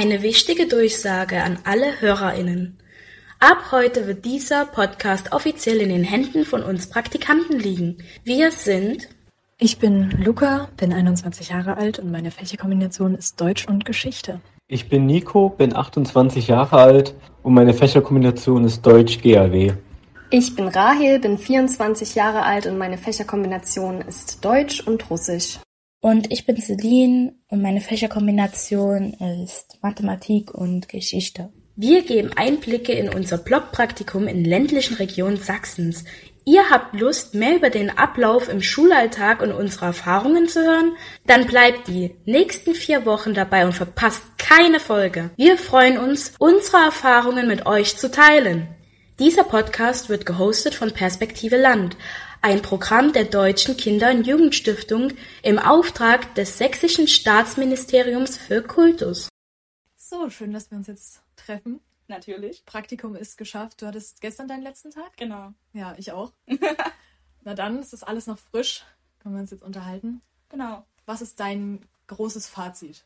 Eine wichtige Durchsage an alle HörerInnen. Ab heute wird dieser Podcast offiziell in den Händen von uns Praktikanten liegen. Wir sind Ich bin Luca, bin 21 Jahre alt und meine Fächerkombination ist Deutsch und Geschichte. Ich bin Nico, bin 28 Jahre alt und meine Fächerkombination ist Deutsch GAW. Ich bin Rahel, bin 24 Jahre alt und meine Fächerkombination ist Deutsch und Russisch. Und ich bin Celine und meine Fächerkombination ist Mathematik und Geschichte. Wir geben Einblicke in unser Blockpraktikum in ländlichen Regionen Sachsens. Ihr habt Lust, mehr über den Ablauf im Schulalltag und unsere Erfahrungen zu hören? Dann bleibt die nächsten vier Wochen dabei und verpasst keine Folge. Wir freuen uns, unsere Erfahrungen mit euch zu teilen. Dieser Podcast wird gehostet von Perspektive Land, ein Programm der Deutschen Kinder- und Jugendstiftung im Auftrag des Sächsischen Staatsministeriums für Kultus. So, schön, dass wir uns jetzt treffen. Natürlich. Praktikum ist geschafft. Du hattest gestern deinen letzten Tag? Genau. Ja, ich auch. Na dann, es ist alles noch frisch. Können wir uns jetzt unterhalten? Genau. Was ist dein großes Fazit?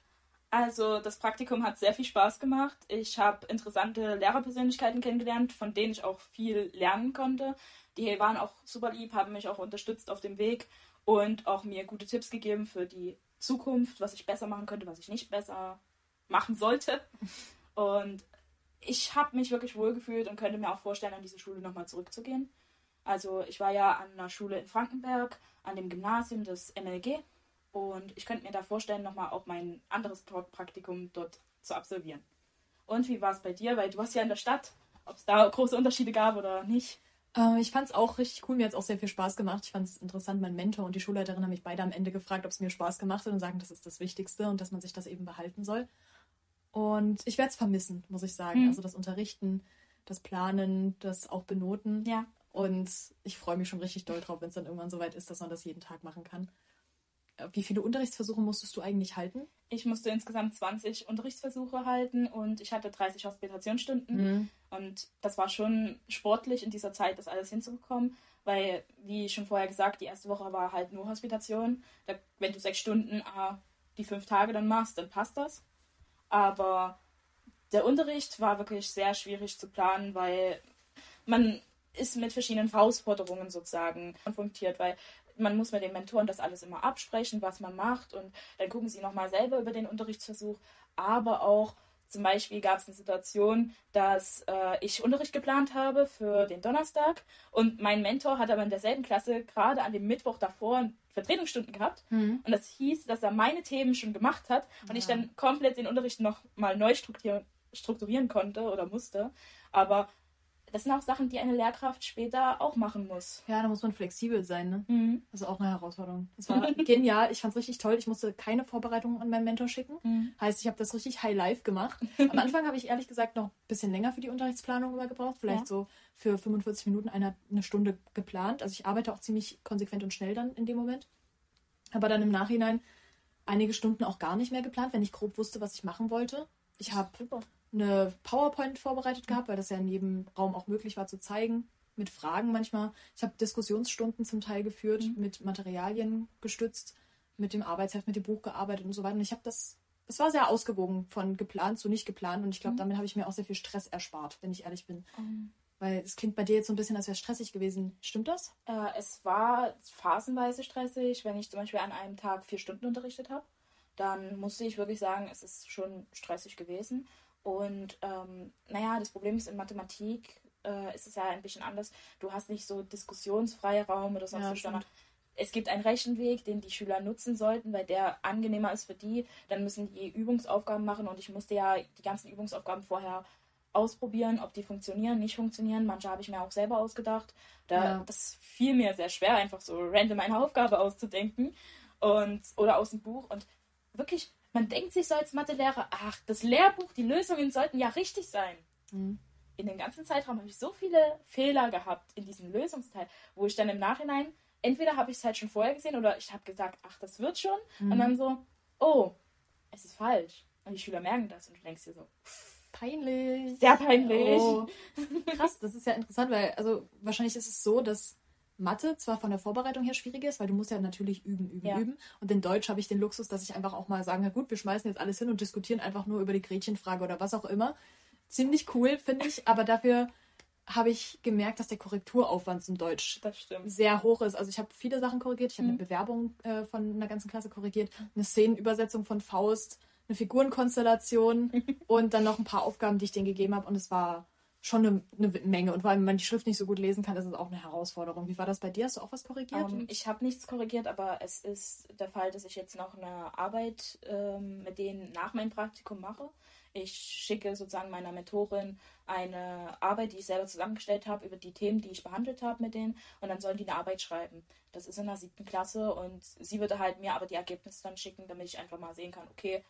Also, das Praktikum hat sehr viel Spaß gemacht. Ich habe interessante Lehrerpersönlichkeiten kennengelernt, von denen ich auch viel lernen konnte. Die waren auch super lieb, haben mich auch unterstützt auf dem Weg und auch mir gute Tipps gegeben für die Zukunft, was ich besser machen könnte, was ich nicht besser machen sollte. Und ich habe mich wirklich wohlgefühlt und könnte mir auch vorstellen, an diese Schule nochmal zurückzugehen. Also ich war ja an einer Schule in Frankenberg, an dem Gymnasium des MLG und ich könnte mir da vorstellen, nochmal auch mein anderes Praktikum dort zu absolvieren. Und wie war es bei dir? Weil du warst ja in der Stadt, ob es da große Unterschiede gab oder nicht. Ähm, ich fand es auch richtig cool. Mir hat es auch sehr viel Spaß gemacht. Ich fand es interessant. Mein Mentor und die Schulleiterin haben mich beide am Ende gefragt, ob es mir Spaß gemacht hat und sagen, das ist das Wichtigste und dass man sich das eben behalten soll. Und ich werde es vermissen, muss ich sagen. Mhm. Also das Unterrichten, das Planen, das auch Benoten. Ja. Und ich freue mich schon richtig doll drauf, wenn es dann irgendwann soweit ist, dass man das jeden Tag machen kann. Wie viele Unterrichtsversuche musstest du eigentlich halten? Ich musste insgesamt 20 Unterrichtsversuche halten und ich hatte 30 Hospitationsstunden. Und das war schon sportlich in dieser Zeit, das alles hinzubekommen, weil, wie schon vorher gesagt, die erste Woche war halt nur Hospitation. Da, wenn du sechs Stunden äh, die fünf Tage dann machst, dann passt das. Aber der Unterricht war wirklich sehr schwierig zu planen, weil man ist mit verschiedenen Herausforderungen sozusagen konfrontiert, weil man muss mit den Mentoren das alles immer absprechen, was man macht und dann gucken sie nochmal selber über den Unterrichtsversuch, aber auch zum Beispiel gab es eine Situation, dass äh, ich Unterricht geplant habe für den Donnerstag und mein Mentor hat aber in derselben Klasse gerade an dem Mittwoch davor Vertretungsstunden gehabt und das hieß, dass er meine Themen schon gemacht hat und ich Ja. dann komplett den Unterricht noch mal neu strukturieren, strukturieren konnte oder musste. Aber das sind auch Sachen, die eine Lehrkraft später auch machen muss. Ja, da muss man flexibel sein, ne? Mhm. Das ist auch eine Herausforderung. Das war genial. Ich fand es richtig toll. Ich musste keine Vorbereitungen an meinen Mentor schicken. Mhm. Heißt, ich habe das richtig high live gemacht. Am Anfang habe ich ehrlich gesagt noch ein bisschen länger für die Unterrichtsplanung immer gebraucht. Vielleicht Ja. so für 45 Minuten eine, eine Stunde geplant. Also ich arbeite auch ziemlich konsequent und schnell dann in dem Moment. Aber dann im Nachhinein einige Stunden auch gar nicht mehr geplant, wenn ich grob wusste, was ich machen wollte. Ich habe eine PowerPoint vorbereitet gehabt, weil das ja in jedem Raum auch möglich war zu zeigen. Mit Fragen manchmal. Ich habe Diskussionsstunden zum Teil geführt, mit Materialien gestützt, mit dem Arbeitsheft, mit dem Buch gearbeitet und so weiter. Und ich habe das, es war sehr ausgewogen von geplant zu nicht geplant. Und ich glaube, damit habe ich mir auch sehr viel Stress erspart, wenn ich ehrlich bin. Weil es klingt bei dir jetzt so ein bisschen, als wäre es stressig gewesen. Stimmt das? Äh, es war phasenweise stressig, wenn ich zum Beispiel an einem Tag vier Stunden unterrichtet habe. Dann musste ich wirklich sagen, es ist schon stressig gewesen. Und ähm, naja, das Problem ist in Mathematik äh, ist es ja ein bisschen anders. Du hast nicht so Diskussionsfreiraum oder sonst Ja, was, sondern es gibt einen Rechenweg, den die Schüler nutzen sollten, weil der angenehmer ist für die. Dann müssen die Übungsaufgaben machen und ich musste ja die ganzen Übungsaufgaben vorher ausprobieren, ob die funktionieren, nicht funktionieren. Manche habe ich mir auch selber ausgedacht. Da, Ja. Das fiel mir sehr schwer, einfach so random eine Aufgabe auszudenken und oder aus dem Buch. Und wirklich, man denkt sich so als Mathelehrer, ach, das Lehrbuch, die Lösungen sollten ja richtig sein. Mhm. In dem ganzen Zeitraum habe ich so viele Fehler gehabt in diesem Lösungsteil, wo ich dann im Nachhinein, entweder habe ich es halt schon vorher gesehen oder ich habe gesagt, ach, das wird schon. Und dann so, oh, es ist falsch. Und die Schüler merken das und du denkst dir so, Peinlich. sehr peinlich. Oh. Krass, das ist ja interessant, weil also wahrscheinlich ist es so, dass Mathe zwar von der Vorbereitung her schwierig ist, weil du musst ja natürlich üben, üben, Ja. üben. Und in Deutsch habe ich den Luxus, dass ich einfach auch mal sagen, na gut, wir schmeißen jetzt alles hin und diskutieren einfach nur über die Gretchenfrage oder was auch immer. Ziemlich cool, finde ich, aber dafür habe ich gemerkt, dass der Korrekturaufwand zum Deutsch sehr hoch ist. Also ich habe viele Sachen korrigiert. Ich habe Mhm. eine Bewerbung äh, von einer ganzen Klasse korrigiert, eine Szenenübersetzung von Faust, eine Figurenkonstellation und dann noch ein paar Aufgaben, die ich denen gegeben habe. Und es war schon eine, eine Menge. Und wenn man die Schrift nicht so gut lesen kann, ist es auch eine Herausforderung. Wie war das bei dir? Hast du auch was korrigiert? Ähm, ich habe nichts korrigiert, aber es ist der Fall, dass ich jetzt noch eine Arbeit ähm, mit denen nach meinem Praktikum mache. Ich schicke sozusagen meiner Mentorin eine Arbeit, die ich selber zusammengestellt habe, über die Themen, die ich behandelt habe mit denen. Und dann sollen die eine Arbeit schreiben. Das ist in der siebten Klasse und sie würde halt mir aber die Ergebnisse dann schicken, damit ich einfach mal sehen kann, okay,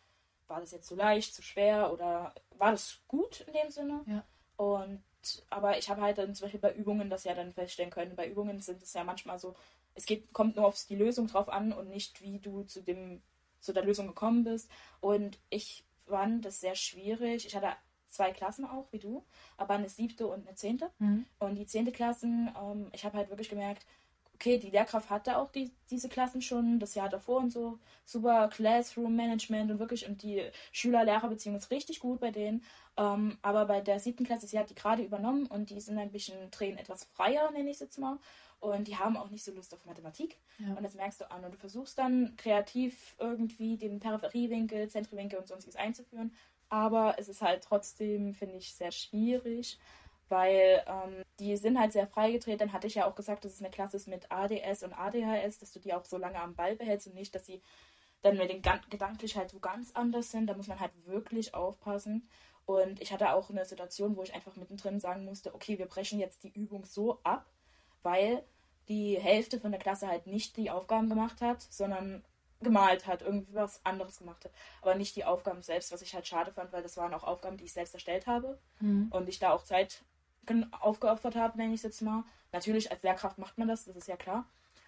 war das jetzt zu leicht, zu schwer oder war das gut in dem Sinne? Ja. Und aber ich habe halt dann zum Beispiel bei Übungen das ja dann feststellen können. Bei Übungen sind es ja manchmal so, es geht, kommt nur auf die Lösung drauf an und nicht, wie du zu dem, zu der Lösung gekommen bist. Und ich fand das sehr schwierig. Ich hatte zwei Klassen auch, wie du, aber eine siebte und eine zehnte. Mhm. Und die zehnte Klassen, ähm, ich habe halt wirklich gemerkt, okay, die Lehrkraft hatte auch die, diese Klassen schon das Jahr davor und so. Super Classroom Management und wirklich, und die Schüler-Lehrer-Beziehung ist richtig gut bei denen. Ähm, aber bei der siebten Klasse, sie hat die gerade übernommen und die sind ein bisschen, drehen etwas freier, nenne ich es jetzt mal. Und die haben auch nicht so Lust auf Mathematik. Ja. Und das merkst du an. Und du versuchst dann kreativ irgendwie den Peripheriewinkel, Zentriwinkel und sonstiges einzuführen. Aber es ist halt trotzdem, finde ich, sehr schwierig, weil ähm, die sind halt sehr freigedreht. Dann hatte ich ja auch gesagt, dass es eine Klasse ist mit ADS und ADHS, dass du die auch so lange am Ball behältst und nicht, dass sie dann mit den Gan- gedanklich halt so ganz anders sind. Da muss man halt wirklich aufpassen. Und ich hatte auch eine Situation, wo ich einfach mittendrin sagen musste, okay, wir brechen jetzt die Übung so ab, weil die Hälfte von der Klasse halt nicht die Aufgaben gemacht hat, sondern gemalt hat, irgendwie was anderes gemacht hat. Aber nicht die Aufgaben selbst, was ich halt schade fand, weil das waren auch Aufgaben, die ich selbst erstellt habe Mhm. und ich da auch Zeit aufgeopfert habe, nenne ich es jetzt mal. Natürlich, als Lehrkraft macht man das, das ist ja klar.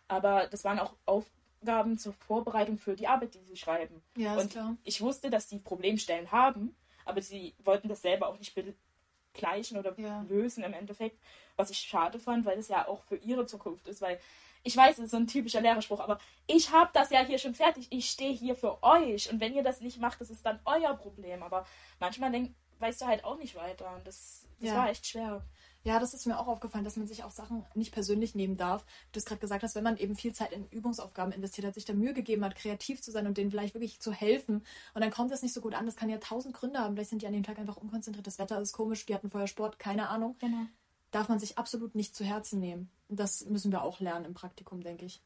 Aber das waren auch Aufgaben zur Vorbereitung für die Arbeit, die sie schreiben. Ja, ist und klar. ich wusste, dass die Problemstellen haben, aber sie wollten das selber auch nicht begleichen oder Ja. lösen im Endeffekt, was ich schade fand, weil es ja auch für ihre Zukunft ist, weil ich weiß, es ist so ein typischer Lehrerspruch, aber ich habe das ja hier schon fertig, ich stehe hier für euch und wenn ihr das nicht macht, das ist dann euer Problem, aber manchmal denk, weißt du halt auch nicht weiter und das, das Ja. war echt schwer. Ja, das ist mir auch aufgefallen, dass man sich auch Sachen nicht persönlich nehmen darf. Du hast gerade gesagt hast, wenn man eben viel Zeit in Übungsaufgaben investiert hat, sich da Mühe gegeben hat, kreativ zu sein und denen vielleicht wirklich zu helfen und dann kommt das nicht so gut an. Das kann ja tausend Gründe haben. Vielleicht sind die an dem Tag einfach unkonzentriert, das Wetter ist komisch, die hatten vorher Sport, keine Ahnung. Genau. Darf man sich absolut nicht zu Herzen nehmen. Und das müssen wir auch lernen im Praktikum, denke ich.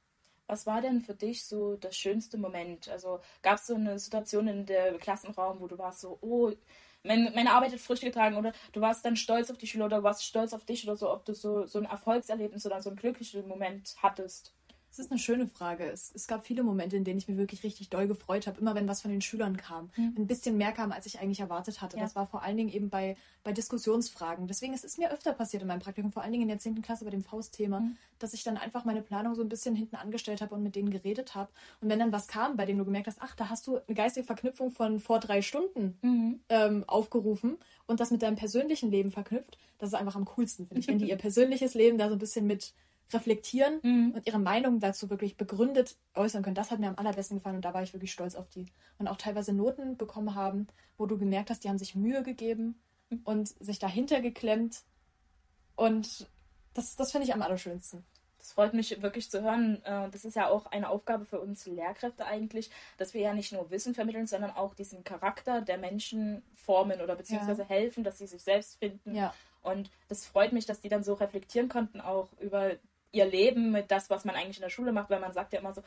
Was war denn für dich so das schönste Moment? Also gab es so eine Situation in der Klassenraum, wo du warst so, oh, mein, meine Arbeit hat Früchte getragen oder du warst dann stolz auf die Schüler oder warst stolz auf dich oder so, ob du so, so ein Erfolgserlebnis oder so einen glücklichen Moment hattest? Das ist eine schöne Frage. Es, es gab viele Momente, in denen ich mich wirklich richtig doll gefreut habe, immer wenn was von den Schülern kam. Ein bisschen mehr kam, als ich eigentlich erwartet hatte. Ja. Das war vor allen Dingen eben bei, bei Diskussionsfragen. Deswegen es ist mir öfter passiert in meinem Praktikum, vor allen Dingen in der 10. Klasse bei dem Faustthema, dass ich dann einfach meine Planung so ein bisschen hinten angestellt habe und mit denen geredet habe. Und wenn dann was kam, bei dem du gemerkt hast, ach, da hast du eine geistige Verknüpfung von vor drei Stunden ähm, aufgerufen und das mit deinem persönlichen Leben verknüpft, das ist einfach am coolsten, finde ich. Wenn die ihr persönliches Leben da so ein bisschen mit reflektieren und ihre Meinung dazu wirklich begründet äußern können. Das hat mir am allerbesten gefallen und da war ich wirklich stolz auf die. Und auch teilweise Noten bekommen haben, wo du gemerkt hast, die haben sich Mühe gegeben und sich dahinter geklemmt. Und das, das finde ich am allerschönsten. Das freut mich wirklich zu hören. Äh, Das ist ja auch eine Aufgabe für uns Lehrkräfte eigentlich, dass wir ja nicht nur Wissen vermitteln, sondern auch diesen Charakter der Menschen formen oder beziehungsweise helfen, dass sie sich selbst finden. Ja. Und das freut mich, dass die dann so reflektieren konnten, auch über ihr Leben mit das, was man eigentlich in der Schule macht, weil man sagt ja immer so,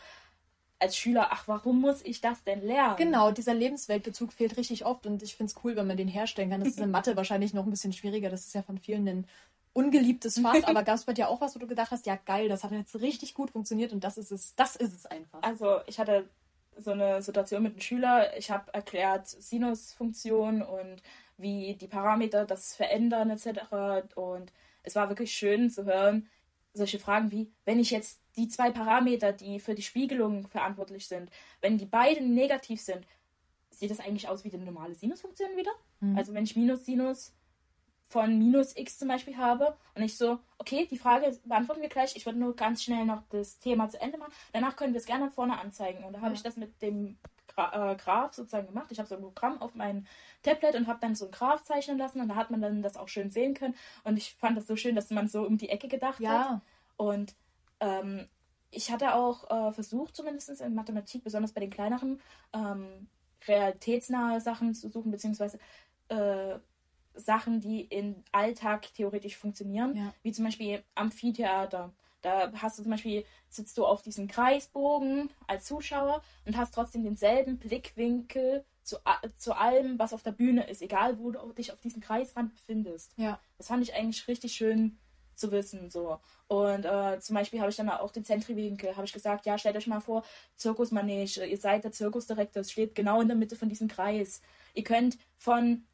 als Schüler, ach, warum muss ich das denn lernen? Genau, dieser Lebensweltbezug fehlt richtig oft und ich finde es cool, wenn man den herstellen kann. Das ist in Mathe wahrscheinlich noch ein bisschen schwieriger. Das ist ja von vielen ein ungeliebtes Fach. Aber gab es bei dir auch was, wo du gedacht hast, ja geil, das hat jetzt richtig gut funktioniert und das ist es, das ist es einfach. Also ich hatte so eine Situation mit einem Schüler. Ich habe erklärt Sinusfunktion und wie die Parameter das verändern etc. Und es war wirklich schön zu hören, solche Fragen wie, wenn ich jetzt die zwei Parameter, die für die Spiegelung verantwortlich sind, wenn die beiden negativ sind, sieht das eigentlich aus wie die normale Sinusfunktion wieder? Also wenn ich Minus Sinus von minus x zum Beispiel habe und ich so, okay, die Frage beantworten wir gleich, ich würde nur ganz schnell noch das Thema zu Ende machen, danach können wir es gerne vorne anzeigen. Und da habe Ja. ich das mit dem Gra äh, Graph sozusagen gemacht. Ich habe so ein Programm auf mein Tablet und habe dann so ein Graph zeichnen lassen und da hat man dann das auch schön sehen können. Und ich fand das so schön, dass man so um die Ecke gedacht hat. Ja, Und ähm, ich hatte auch äh, versucht, zumindest in Mathematik, besonders bei den kleineren, ähm, realitätsnahe Sachen zu suchen, beziehungsweise äh, Sachen, die im Alltag theoretisch funktionieren, Ja. wie zum Beispiel Amphitheater. Da hast du zum Beispiel, sitzt du auf diesem Kreisbogen als Zuschauer und hast trotzdem denselben Blickwinkel zu, zu allem, was auf der Bühne ist, egal wo du dich auf diesem Kreisrand befindest. ja. Das fand ich eigentlich richtig schön zu wissen. so Und äh, zum Beispiel habe ich dann auch den Zentriwinkel, habe ich gesagt, ja, stellt euch mal vor, Zirkusmanege, ihr seid der Zirkusdirektor, es steht genau in der Mitte von diesem Kreis. Ihr könnt von,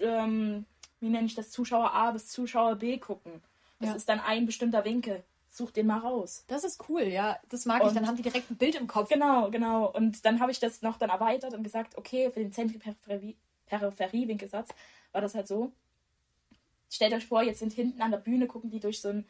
ähm, wie nenne ich das, Zuschauer A bis Zuschauer B gucken. Das Ja. ist dann ein bestimmter Winkel. Sucht den mal raus. Das ist cool, ja. Das mag ich. Und- Dann haben die direkt ein Bild im Kopf. Genau, genau. Und dann habe ich das noch dann erweitert und gesagt, okay, für den Zentri-Peripherie-Winkelsatz war das halt so. Stellt euch vor, jetzt sind hinten an der Bühne, gucken die durch so einen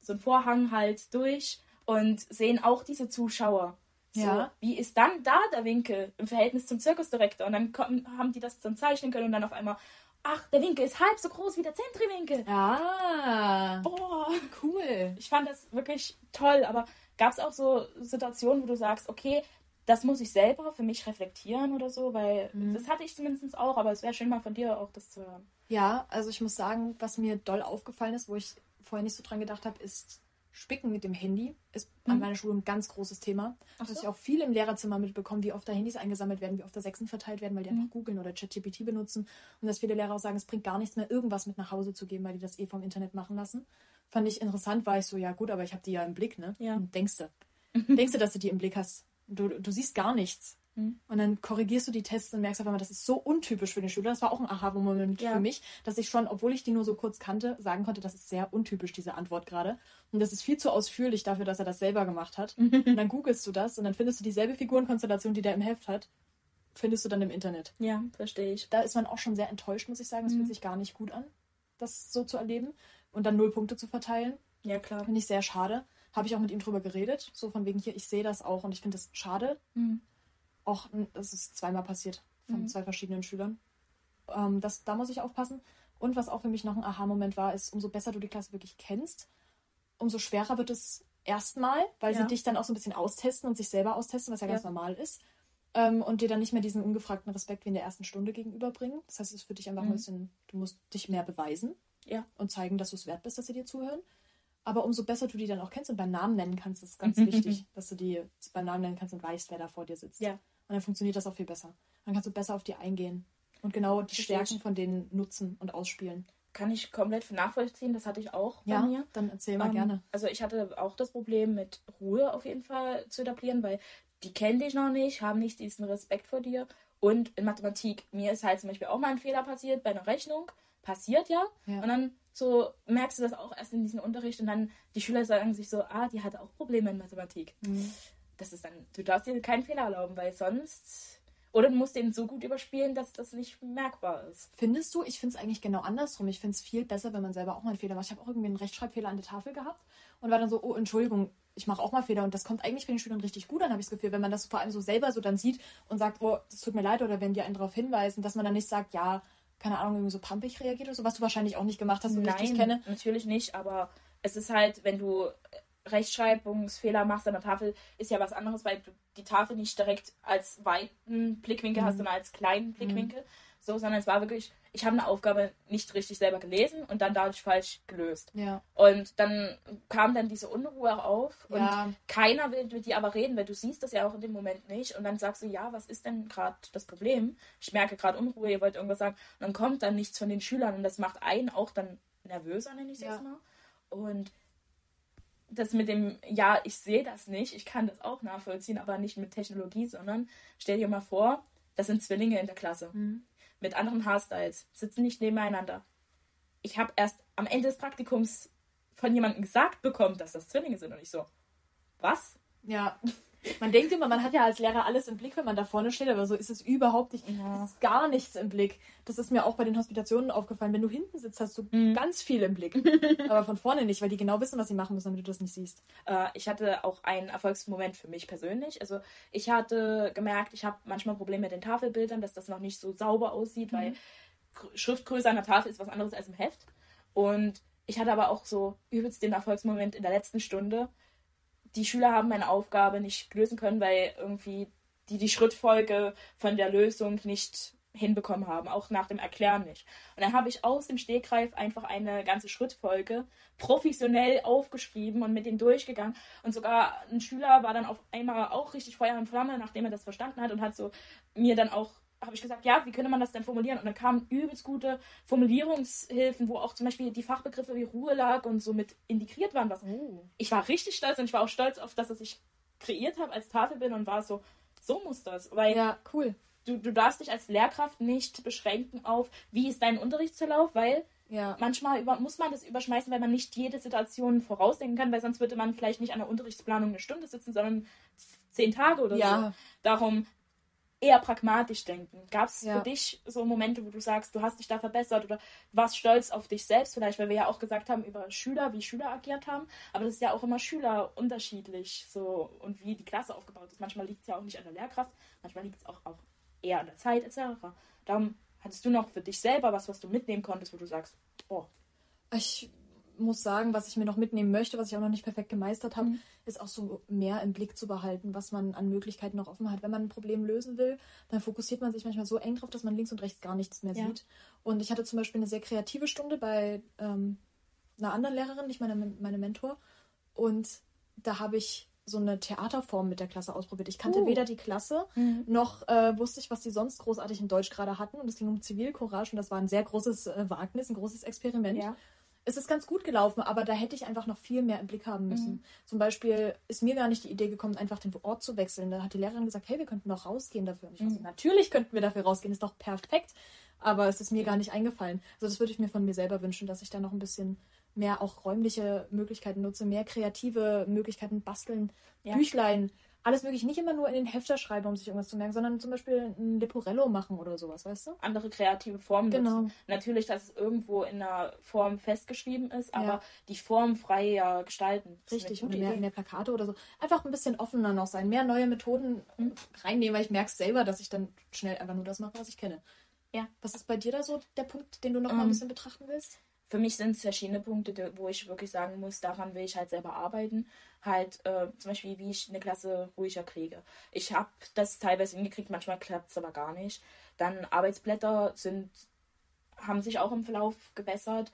so einen Vorhang halt durch und sehen auch diese Zuschauer. So, Ja. Wie ist dann da der Winkel im Verhältnis zum Zirkusdirektor? Und dann kommen, haben die das dann zeichnen können und dann auf einmal, ach, der Winkel ist halb so groß wie der Zentriwinkel. Ja, Boah, cool. ich fand das wirklich toll, aber gab es auch so Situationen, wo du sagst, okay, das muss ich selber für mich reflektieren oder so, weil das hatte ich zumindest auch, aber es wäre schön mal von dir auch das zu hören. Ja, also ich muss sagen, was mir doll aufgefallen ist, wo ich vorher nicht so dran gedacht habe, ist Spicken mit dem Handy. Ist an meiner Schule ein ganz großes Thema. Ach Dass so. ich auch viel im Lehrerzimmer mitbekomme, wie oft da Handys eingesammelt werden, wie oft da Sechsen verteilt werden, weil die einfach googeln oder ChatGPT benutzen. Und dass viele Lehrer auch sagen, es bringt gar nichts mehr, irgendwas mit nach Hause zu geben, weil die das eh vom Internet machen lassen. Fand ich interessant, war ich so, ja gut, aber ich habe die ja im Blick, ne? Ja. Und denkst du. denkst du, dass du die im Blick hast? Du, du siehst gar nichts. Mhm. Und dann korrigierst du die Tests und merkst auf einmal, das ist so untypisch für den Schüler. Das war auch ein Aha-Moment Ja. für mich, dass ich schon, obwohl ich die nur so kurz kannte, sagen konnte, das ist sehr untypisch, diese Antwort gerade. Und das ist viel zu ausführlich dafür, dass er das selber gemacht hat. Und dann googelst du das und dann findest du dieselbe Figurenkonstellation, die der im Heft hat, findest du dann im Internet. Ja, verstehe ich. Da ist man auch schon sehr enttäuscht, muss ich sagen. Das Mhm. fühlt sich gar nicht gut an, das so zu erleben. Und dann null Punkte zu verteilen. Ja, klar. Finde ich sehr schade. Habe ich auch mit ihm drüber geredet. So von wegen hier, ich sehe das auch und ich finde das schade. Mhm. Auch, das ist zweimal passiert von Mhm. zwei verschiedenen Schülern. Ähm, das, da muss ich aufpassen. Und was auch für mich noch ein Aha-Moment war, ist, umso besser du die Klasse wirklich kennst, umso schwerer wird es erstmal, weil Ja. sie dich dann auch so ein bisschen austesten und sich selber austesten, was ja, ganz Ja. normal ist. Ähm, und dir dann nicht mehr diesen ungefragten Respekt wie in der ersten Stunde gegenüberbringen. Das heißt, es ist für dich einfach Mhm. ein bisschen, du musst dich mehr beweisen Ja. und zeigen, dass du es wert bist, dass sie dir zuhören. Aber umso besser du die dann auch kennst und beim Namen nennen kannst, ist ganz wichtig, dass du die beim Namen nennen kannst und weißt, wer da vor dir sitzt. Ja. Und dann funktioniert das auch viel besser. Dann kannst du besser auf die eingehen und genau die Stärken von denen nutzen und ausspielen. Kann ich komplett nachvollziehen, das hatte ich auch bei Ja, mir. dann erzähl mal Ähm, gerne. Also ich hatte auch das Problem mit Ruhe auf jeden Fall zu etablieren, weil die kennen dich noch nicht, haben nicht diesen Respekt vor dir. Und in Mathematik, mir ist halt zum Beispiel auch mal ein Fehler passiert bei einer Rechnung. Passiert ja. Ja. Und dann so merkst du das auch erst in diesem Unterricht und dann die Schüler sagen sich so, ah, die hatte auch Probleme in Mathematik. Mhm. Das ist dann, du darfst dir keinen Fehler erlauben, weil sonst. Oder du musst den so gut überspielen, dass das nicht merkbar ist. Findest du? Ich finde es eigentlich genau andersrum. Ich finde es viel besser, wenn man selber auch mal einen Fehler macht. Ich habe auch irgendwie einen Rechtschreibfehler an der Tafel gehabt und war dann so, oh, Entschuldigung, ich mache auch mal Fehler. Und das kommt eigentlich bei den Schülern richtig gut an, habe ich das Gefühl, wenn man das vor allem so selber so dann sieht und sagt, oh, das tut mir leid, oder wenn die einen darauf hinweisen, dass man dann nicht sagt, ja, keine Ahnung, irgendwie so pampig reagiert oder so, was du wahrscheinlich auch nicht gemacht hast, wie ich dich kenne. natürlich nicht, aber es ist halt, wenn du Rechtschreibungsfehler machst an der Tafel, ist ja was anderes, weil du die Tafel nicht direkt als weiten Blickwinkel Mhm. hast, sondern als kleinen Blickwinkel. So, sondern es war wirklich, ich habe eine Aufgabe nicht richtig selber gelesen und dann dadurch falsch gelöst. Ja. Und dann kam dann diese Unruhe auf und Ja. keiner will mit dir aber reden, weil du siehst das ja auch in dem Moment nicht. Und dann sagst du, ja, was ist denn gerade das Problem? Ich merke gerade Unruhe, ihr wollt irgendwas sagen. Und dann kommt dann nichts von den Schülern und das macht einen auch dann nervöser, nenne ich es Ja. jetzt mal. Und das mit dem, ja, ich sehe das nicht, ich kann das auch nachvollziehen, aber nicht mit Technologie, sondern stell dir mal vor, das sind Zwillinge in der Klasse Mhm. mit anderen Haarstyles, sitzen nicht nebeneinander. Ich habe erst am Ende des Praktikums von jemandem gesagt bekommen, dass das Zwillinge sind und ich so, was? Ja. Man denkt immer, man hat ja als Lehrer alles im Blick, wenn man da vorne steht, aber so ist es überhaupt nicht. Ja. Es ist gar nichts im Blick. Das ist mir auch bei den Hospitationen aufgefallen. Wenn du hinten sitzt, hast du Mhm. ganz viel im Blick. aber von vorne nicht, weil die genau wissen, was sie machen müssen, damit du das nicht siehst. Äh, ich hatte auch einen Erfolgsmoment für mich persönlich. Also ich hatte gemerkt, ich habe manchmal Probleme mit den Tafelbildern, dass das noch nicht so sauber aussieht, weil Gr- Schriftgröße an der Tafel ist was anderes als im Heft. Und ich hatte aber auch so übelst den Erfolgsmoment in der letzten Stunde. Die Schüler haben meine Aufgabe nicht lösen können, weil irgendwie die die Schrittfolge von der Lösung nicht hinbekommen haben, auch nach dem Erklären nicht. Und dann habe ich aus dem Stegreif einfach eine ganze Schrittfolge professionell aufgeschrieben und mit denen durchgegangen. Und sogar ein Schüler war dann auf einmal auch richtig Feuer und Flamme, nachdem er das verstanden hat und hat so mir dann auch, habe ich gesagt, ja, wie könnte man das denn formulieren? Und dann kamen übelst gute Formulierungshilfen, wo auch zum Beispiel die Fachbegriffe wie Ruhelag und so mit integriert waren. Was ich war richtig stolz und ich war auch stolz auf das, was ich kreiert habe als Tafelbild und war so, so muss das. Weil Ja, cool. du, du darfst dich als Lehrkraft nicht beschränken auf, wie ist dein Unterrichtsverlauf, weil Ja. manchmal über, muss man das überschmeißen, weil man nicht jede Situation vorausdenken kann, weil sonst würde man vielleicht nicht an der Unterrichtsplanung eine Stunde sitzen, sondern zehn Tage oder Ja. so. Darum eher pragmatisch denken. Gab es Ja. für dich so Momente, wo du sagst, du hast dich da verbessert oder warst stolz auf dich selbst vielleicht, weil wir ja auch gesagt haben über Schüler, wie Schüler agiert haben, aber das ist ja auch immer Schüler unterschiedlich so und wie die Klasse aufgebaut ist. Manchmal liegt es ja auch nicht an der Lehrkraft, manchmal liegt es auch, auch eher an der Zeit etc. Darum hattest du noch für dich selber was, was du mitnehmen konntest, wo du sagst, oh, Ich muss sagen, was ich mir noch mitnehmen möchte, was ich auch noch nicht perfekt gemeistert habe, ist auch so mehr im Blick zu behalten, was man an Möglichkeiten noch offen hat. Wenn man ein Problem lösen will, dann fokussiert man sich manchmal so eng drauf, dass man links und rechts gar nichts mehr Ja. sieht. Und ich hatte zum Beispiel eine sehr kreative Stunde bei ähm, einer anderen Lehrerin, nicht meine, meine Mentor. Und da habe ich so eine Theaterform mit der Klasse ausprobiert. Ich kannte Oh. weder die Klasse, noch äh, wusste ich, was die sonst großartig in Deutsch gerade hatten. Und es ging um Zivilcourage und das war ein sehr großes äh, Wagnis, ein großes Experiment. Ja. Es ist ganz gut gelaufen, aber da hätte ich einfach noch viel mehr im Blick haben müssen. Mhm. Zum Beispiel ist mir gar nicht die Idee gekommen, einfach den Ort zu wechseln. Da hat die Lehrerin gesagt, hey, wir könnten doch rausgehen dafür. Und ich Mhm. natürlich könnten wir dafür rausgehen, ist doch perfekt. Aber es ist mir gar nicht eingefallen. Also das würde ich mir von mir selber wünschen, dass ich da noch ein bisschen mehr auch räumliche Möglichkeiten nutze, mehr kreative Möglichkeiten basteln, Ja. Büchlein, alles mögliche. Nicht immer nur in den Hefter schreiben, um sich irgendwas zu merken, sondern zum Beispiel ein Leporello machen oder sowas, weißt du? andere kreative Formen Genau. nutzen. Natürlich, dass es irgendwo in einer Form festgeschrieben ist, aber Ja. die Form freier gestalten. Richtig, gute mehr, mehr Plakate oder so. Einfach ein bisschen offener noch sein, mehr neue Methoden Mhm. reinnehmen, weil ich merke selber, dass ich dann schnell einfach nur das mache, was ich kenne. Ja. Was ist bei dir da so der Punkt, den du noch mal ein Ähm, bisschen betrachten willst? Für mich sind es verschiedene Punkte, wo ich wirklich sagen muss, daran will ich halt selber arbeiten. Halt äh, zum Beispiel, wie ich eine Klasse ruhiger kriege. Ich habe das teilweise hingekriegt, manchmal klappt es aber gar nicht. Dann Arbeitsblätter sind, haben sich auch im Verlauf gebessert,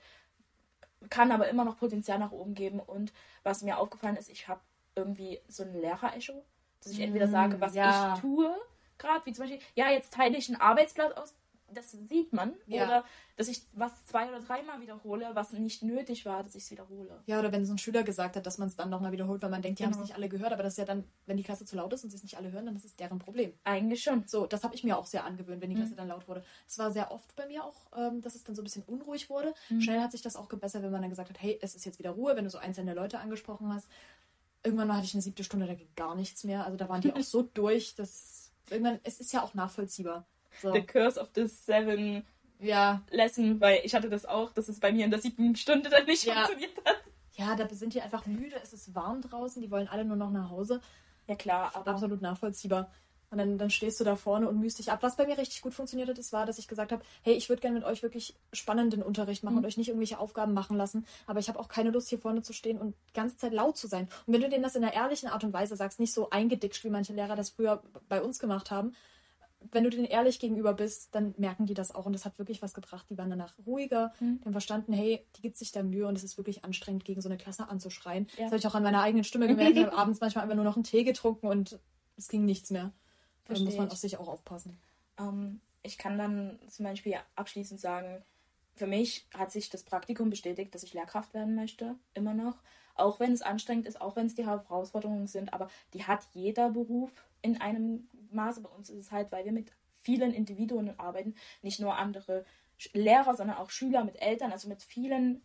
kann aber immer noch Potenzial nach oben geben. Und was mir aufgefallen ist, ich habe irgendwie so ein Lehrer-Echo, dass ich entweder sage, was ja. ich tue, gerade wie zum Beispiel, ja, jetzt teile ich ein Arbeitsblatt aus, das sieht man. Ja. Oder dass ich was zwei oder dreimal wiederhole, was nicht nötig war, dass ich es wiederhole. Ja, oder wenn so ein Schüler gesagt hat, dass man es dann nochmal wiederholt, weil man denkt, die haben es Genau. nicht alle gehört, aber das ist ja dann, wenn die Klasse zu laut ist und sie es nicht alle hören, dann ist es deren Problem. Eigentlich schon. So, das habe ich mir auch sehr angewöhnt, wenn die Mhm. Klasse dann laut wurde. Es war sehr oft bei mir auch, ähm, dass es dann so ein bisschen unruhig wurde. Mhm. Schnell hat sich das auch gebessert, wenn man dann gesagt hat, hey, es ist jetzt wieder Ruhe, wenn du so einzelne Leute angesprochen hast. Irgendwann mal hatte ich eine siebte Stunde, da ging gar nichts mehr. Also da waren die auch so durch, dass irgendwann, es ist ja auch nachvollziehbar. So. The Curse of the Seven Ja, Lesson, weil ich hatte das auch, dass es bei mir in der siebten Stunde dann nicht Ja. funktioniert hat. ja, da sind die einfach müde, es ist warm draußen, die wollen alle nur noch nach Hause. Ja klar, aber absolut nachvollziehbar. Und dann, dann stehst du da vorne und mühst dich ab. Was bei mir richtig gut funktioniert hat, das war, dass ich gesagt habe, hey, ich würde gerne mit euch wirklich spannenden Unterricht machen und euch nicht irgendwelche Aufgaben machen lassen. Aber ich habe auch keine Lust, hier vorne zu stehen und die ganze Zeit laut zu sein. Und wenn du denen das in einer ehrlichen Art und Weise sagst, nicht so eingedickt, wie manche Lehrer das früher bei uns gemacht haben, wenn du denen ehrlich gegenüber bist, dann merken die das auch. Und das hat wirklich was gebracht. Die waren danach ruhiger, Mhm. die haben verstanden, hey, die gibt sich da Mühe und es ist wirklich anstrengend, gegen so eine Klasse anzuschreien. Ja. Das habe ich auch an meiner eigenen Stimme gemerkt. Ich habe abends manchmal einfach nur noch einen Tee getrunken und es ging nichts mehr. Da muss man auf sich auch aufpassen. ähm, ich kann dann zum Beispiel abschließend sagen, für mich hat sich das Praktikum bestätigt, dass ich Lehrkraft werden möchte, immer noch. Auch wenn es anstrengend ist, auch wenn es die Herausforderungen sind, aber die hat jeder Beruf in einem Maße. Bei uns ist es halt, weil wir mit vielen Individuen arbeiten, nicht nur andere Lehrer, sondern auch Schüler mit Eltern, also mit vielen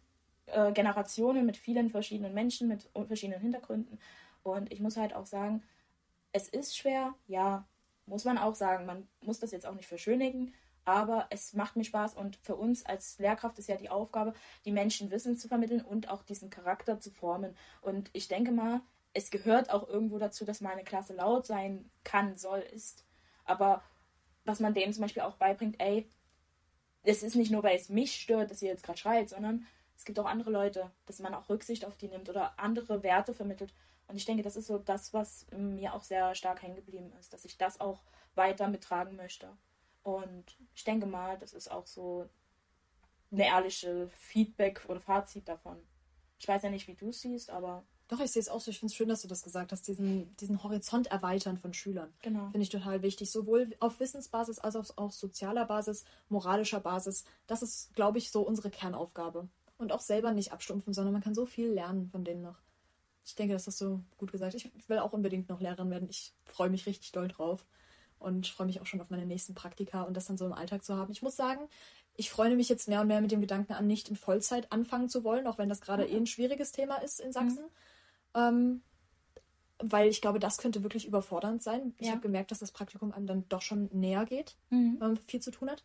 äh, Generationen, mit vielen verschiedenen Menschen, mit verschiedenen Hintergründen. Und ich muss halt auch sagen, es ist schwer, ja, muss man auch sagen. Man muss das jetzt auch nicht verschönigen, aber es macht mir Spaß und für uns als Lehrkraft ist ja die Aufgabe, die Menschen Wissen zu vermitteln und auch diesen Charakter zu formen. Und ich denke mal, es gehört auch irgendwo dazu, dass meine Klasse laut sein kann, soll, ist. Aber was man dem zum Beispiel auch beibringt, ey, es ist nicht nur, weil es mich stört, dass ihr jetzt gerade schreit, sondern es gibt auch andere Leute, dass man auch Rücksicht auf die nimmt oder andere Werte vermittelt. Und ich denke, das ist so das, was mir auch sehr stark hängen geblieben ist, dass ich das auch weiter mittragen möchte. Und ich denke mal, das ist auch so eine ehrliche Feedback oder Fazit davon. Ich weiß ja nicht, wie du es siehst, aber. Doch, ich sehe es auch so. Ich finde es schön, dass du das gesagt hast, diesen, diesen Horizont erweitern von Schülern. Genau. Finde ich total wichtig. Sowohl auf Wissensbasis als auch auf sozialer Basis, moralischer Basis. Das ist, glaube ich, so unsere Kernaufgabe. Und auch selber nicht abstumpfen, sondern man kann so viel lernen von denen noch. Ich denke, das hast du gut gesagt. Ich will auch unbedingt noch Lehrerin werden. Ich freue mich richtig doll drauf und freue mich auch schon auf meine nächsten Praktika und das dann so im Alltag zu haben. Ich muss sagen, ich freue mich jetzt mehr und mehr mit dem Gedanken an, nicht in Vollzeit anfangen zu wollen, auch wenn das gerade mhm. eh ein schwieriges Thema ist in Sachsen. Mhm. Ähm, weil ich glaube, das könnte wirklich überfordernd sein. Ich ja. habe gemerkt, dass das Praktikum einem dann doch schon näher geht, mhm. wenn man viel zu tun hat.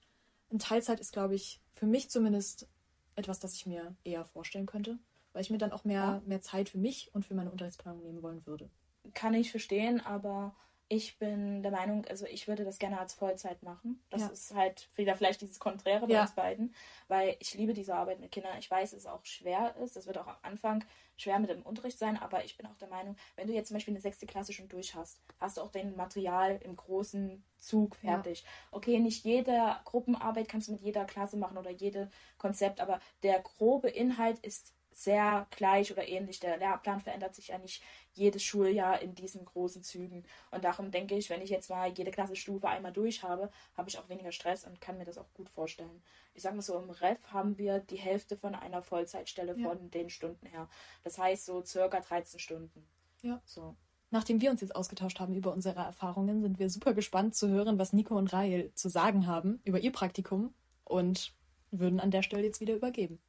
In Teilzeit ist, glaube ich, für mich zumindest etwas, das ich mir eher vorstellen könnte, weil ich mir dann auch mehr, ja. mehr Zeit für mich und für meine Unterrichtsplanung nehmen wollen würde. Kann ich verstehen, aber ich bin der Meinung, also ich würde das gerne als Vollzeit machen. Das ja. ist halt wieder vielleicht dieses Konträre bei ja. uns beiden, weil ich liebe diese Arbeit mit Kindern. Ich weiß, es auch schwer ist. Das wird auch am Anfang schwer mit dem Unterricht sein, aber ich bin auch der Meinung, wenn du jetzt zum Beispiel eine sechste Klasse schon durch hast, hast du auch dein Material im großen Zug fertig. Ja. Okay, nicht jede Gruppenarbeit kannst du mit jeder Klasse machen oder jede Konzept, aber der grobe Inhalt ist sehr gleich oder ähnlich. Der Lehrplan verändert sich ja nicht jedes Schuljahr in diesen großen Zügen. Und darum denke ich, wenn ich jetzt mal jede Klassenstufe einmal durch habe, habe ich auch weniger Stress und kann mir das auch gut vorstellen. Ich sage mal so, im Ref haben wir die Hälfte von einer Vollzeitstelle ja. von den Stunden her. Das heißt so circa 13 Stunden. Ja. So. Nachdem wir uns jetzt ausgetauscht haben über unsere Erfahrungen, sind wir super gespannt zu hören, was Nico und Rahel zu sagen haben über ihr Praktikum und würden an der Stelle jetzt wieder übergeben.